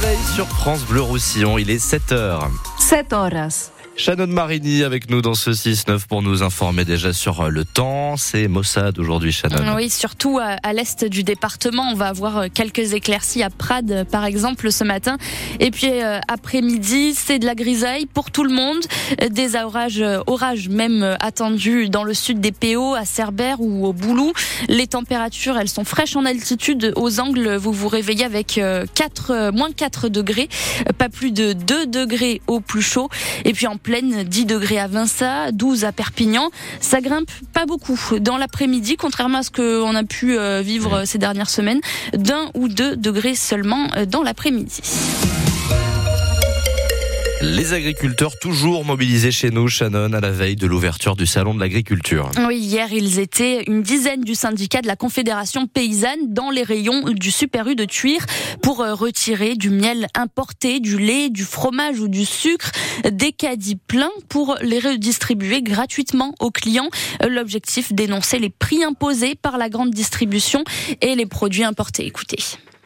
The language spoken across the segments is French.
réveil sur France Bleu Roussillon, il est 7h. 7 horas. Shannon Marini avec nous dans ce 6-9 pour nous informer déjà sur euh, le temps. C'est Mossad aujourd'hui, Shannon. Oui, surtout à, l'est du département. On va avoir euh, quelques éclaircies à Prades, par exemple, ce matin. Et puis euh, après-midi, c'est de la grisaille pour tout le monde. Des orages, orages même attendus dans le sud des PO, à Cerbère ou au Boulou. Les températures, elles sont fraîches en altitude. Aux angles, vous vous réveillez avec euh, 4, euh, moins 4 degrés, pas plus de 2 degrés au plus chaud. Et puis en pleine, 10 degrés à Vinça, 12 à Perpignan. Ça grimpe pas beaucoup dans l'après-midi, contrairement à ce qu'on a pu euh, vivre euh, ces dernières semaines, d'un ou deux degrés seulement euh, dans l'après-midi. Les agriculteurs toujours mobilisés chez nous, Shannon, à la veille de l'ouverture du salon de l'agriculture. Oui, hier, ils étaient une dizaine du syndicat de la Confédération paysanne dans les rayons du Super U de Tuire pour euh, retirer du miel importé, du lait, du fromage ou du sucre, des caddies pleins pour les redistribuer gratuitement aux clients. Euh, L'objectif, dénoncer les prix imposés par la grande distribution et les produits importés. Écoutez.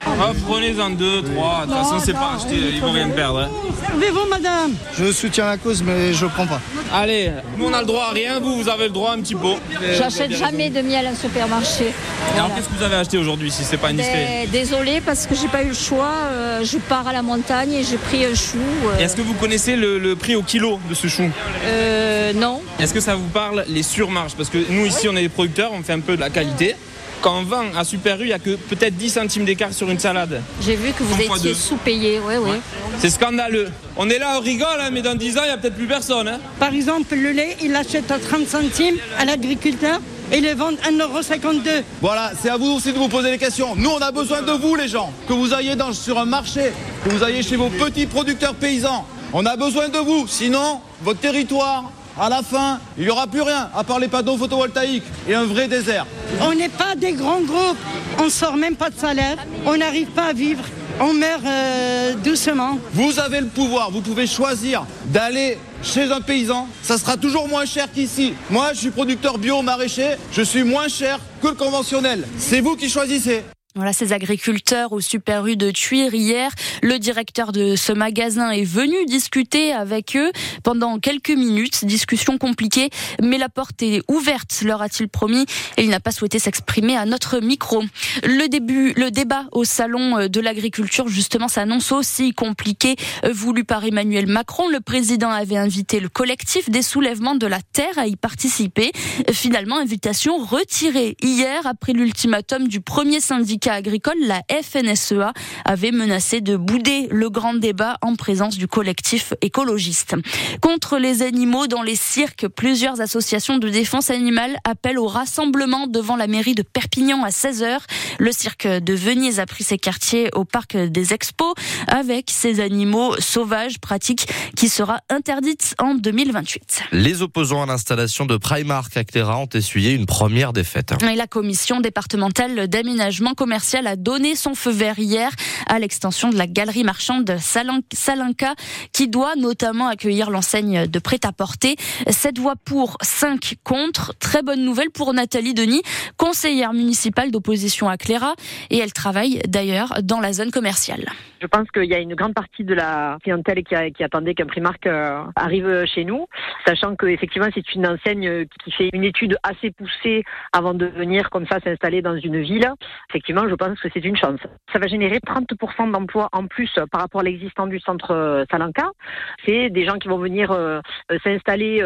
Ah, prenez-en deux, trois. De toute façon, c'est pas acheté, ils vont rien perdre. hein. Servez-vous, madame Je soutiens la cause, mais je prends pas. Allez, nous on a le droit à rien, vous, vous avez le droit à un petit pot. J'achète jamais de miel en supermarché. Et Alors, qu'est-ce que vous avez acheté aujourd'hui si c'est pas indiscret Désolée parce que j'ai pas eu le choix. euh, je pars à la montagne et j'ai pris un chou. euh, Est-ce que vous connaissez le, le prix au kilo de ce chou? Euh, non. Est-ce que ça vous parle les surmarges? Parce que nous ici on est des producteurs, on fait un peu de la qualité. Quand on vend à Super U, il n'y a que peut-être 10 centimes d'écart sur une salade. J'ai vu que vous étiez sous-payé. Oui, oui. C'est scandaleux. On est là, on rigole, hein, mais dans 10 ans, il n'y a peut-être plus personne. hein. Par exemple, le lait, il l'achète à 30 centimes à l'agriculteur et il le vend 1,52€. Voilà, c'est à vous aussi de vous poser les questions. Nous, on a besoin de vous, les gens. Que vous ayez dans, sur un marché, que vous ayez chez vos petits producteurs paysans. On a besoin de vous. Sinon, votre territoire, à la fin, il n'y aura plus rien, à part les panneaux photovoltaïques et un vrai désert. On n'est pas des grands groupes. On sort même pas de salaire. On n'arrive pas à vivre. On meurt euh, doucement. Vous avez le pouvoir, vous pouvez choisir d'aller chez un paysan. Ça sera toujours moins cher qu'ici. Moi, je suis producteur bio maraîcher. Je suis moins cher que le conventionnel. C'est vous qui choisissez. Voilà ces agriculteurs au Super U de Tuire hier. Le directeur de ce magasin est venu discuter avec eux pendant quelques minutes. Discussion compliquée, mais la porte est ouverte, leur a-t-il promis. Et il n'a pas souhaité s'exprimer à notre micro. Le début, le débat au salon de l'agriculture, justement, s'annonce aussi compliqué, voulu par Emmanuel Macron. Le président avait invité le collectif des soulèvements de la terre à y participer. Finalement, invitation retirée hier après l'ultimatum du premier syndicat agricole, la FNSEA, avait menacé de bouder le grand débat en présence du collectif écologiste. Contre les animaux dans les cirques, plusieurs associations de défense animale appellent au rassemblement devant la mairie de Perpignan à 16h. Le cirque de Venise a pris ses quartiers au parc des expos avec ces animaux sauvages, pratiques qui sera interdite en 2028. Les opposants à l'installation de Primark à Cléra ont essuyé une première défaite. Et la commission départementale d'aménagement commercial a donné son feu vert hier à l'extension de la galerie marchande Salinka qui doit notamment accueillir l'enseigne de prêt-à-porter. Sept voix pour, cinq contre. Très bonne nouvelle pour Nathalie Denis, conseillère municipale d'opposition à Cléra et elle travaille d'ailleurs dans la zone commerciale. Je pense qu'il y a une grande partie de la clientèle qui, attendait qu'un Primark euh, arrive chez nous, sachant que effectivement c'est une enseigne qui fait une étude assez poussée avant de venir comme ça s'installer dans une ville. Effectivement, je pense que c'est une chance. Ça va générer 30% d'emplois en plus par rapport à l'existant du centre euh, Salanca. C'est des gens qui vont venir euh, s'installer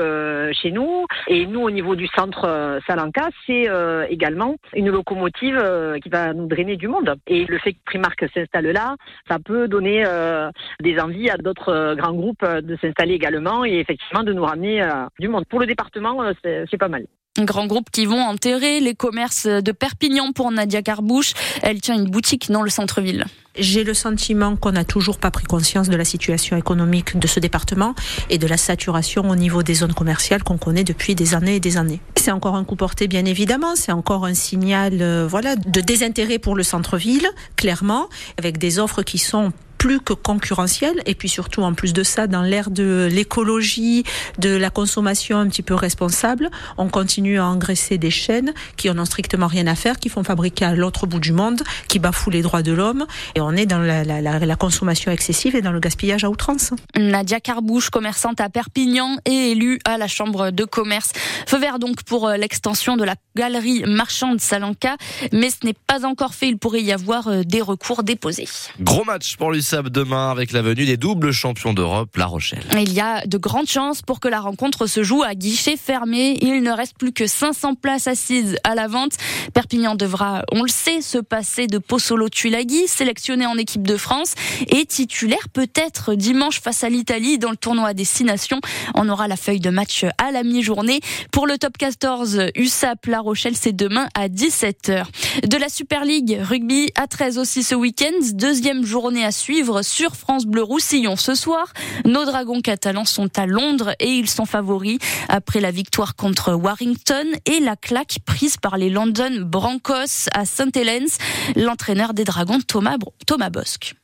chez nous. Et nous, au niveau du centre Salanca, c'est également une locomotive qui va nous drainer du monde. Et le fait que Primark s'installe là, ça peut donner euh, des envies à d'autres euh, grands groupes euh, de s'installer également et effectivement de nous ramener du monde. Pour le département, c'est pas mal. Un grand groupe qui vont enterrer les commerces de Perpignan pour Nadia Carbouche. Elle tient une boutique dans le centre-ville. J'ai le sentiment qu'on n'a toujours pas pris conscience de la situation économique de ce département et de la saturation au niveau des zones commerciales qu'on connaît depuis des années et des années. C'est encore un coup porté, bien évidemment. C'est encore un signal, euh, voilà, de désintérêt pour le centre-ville, clairement, avec des offres qui sont plus que concurrentiel. Et puis surtout, en plus de ça, dans l'ère de l'écologie, de la consommation un petit peu responsable, on continue à engraisser des chaînes qui en ont strictement rien à faire, qui font fabriquer à l'autre bout du monde, qui bafouent les droits de l'homme. Et on est dans la, la, la, consommation excessive et dans le gaspillage à outrance. Nadia Carbouche, commerçante à Perpignan et élue à la Chambre de commerce. Feu vert donc pour euh, l'extension de la galerie marchande Salanca, mais ce n'est pas encore fait. Il pourrait y avoir euh, des recours déposés. Gros match pour demain avec la venue des doubles champions d'Europe, La Rochelle. Il y a de grandes chances pour que la rencontre se joue à guichet fermé. Il ne reste plus que 500 places assises à la vente. Perpignan devra, on le sait, se passer de Pozzolo Tulagi, sélectionné en équipe de France et titulaire peut-être dimanche face à l'Italie dans le tournoi des Six Nations. On aura la feuille de match à la mi-journée. Pour le top 14, USAP La Rochelle, c'est demain à 17h. De la Super League rugby à 13 aussi ce week-end. Deuxième journée à suivre sur France Bleu Roussillon ce soir. Nos dragons catalans sont à Londres et ils sont favoris après la victoire contre Warrington et la claque prise par les London Broncos à St. Helens. L'entraîneur des dragons, Thomas, Thomas Bosque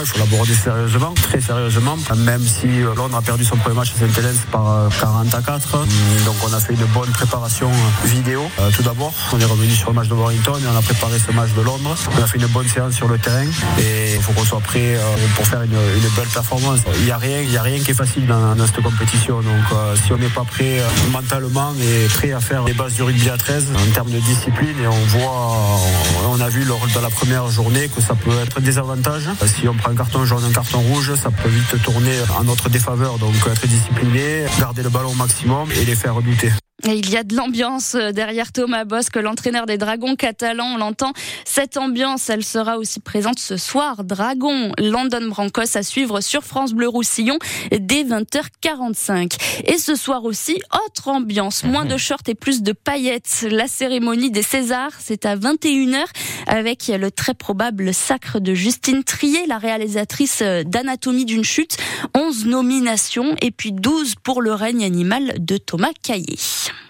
il faut l'aborder sérieusement, très sérieusement, même si euh, Londres a perdu son premier match à Saint-Hélène par 40 euh, à 4. Mm, donc on a fait une bonne préparation euh, vidéo. tout d'abord, on est revenu sur le match de Warrington et on a préparé ce match de Londres. On a fait une bonne séance sur le terrain et il faut qu'on soit prêt pour faire une, belle performance. Il n'y a rien, il a rien qui est facile dans, cette compétition. Donc si on n'est pas prêt mentalement et prêt à faire les bases du rugby à 13 en termes de discipline et on voit, on a vu lors de la première journée que ça peut être des avantages. Si on prend un carton jaune, un carton rouge, ça peut vite tourner en notre défaveur. Donc être discipliné, garder le ballon au maximum et les faire douter. Et il y a de l'ambiance euh, derrière Thomas Bosque, l'entraîneur des Dragons catalans, on l'entend. Cette ambiance, elle sera aussi présente ce soir. Dragon, London Brancos à suivre sur France Bleu Roussillon dès 20h45. Et ce soir aussi, autre ambiance, moins de shorts et plus de paillettes. La cérémonie des Césars, c'est à 21h avec le très probable sacre de Justine Trier, la réalisatrice d'Anatomie d'une chute. 11 nominations et puis 12 pour le règne animal de Thomas Caillé.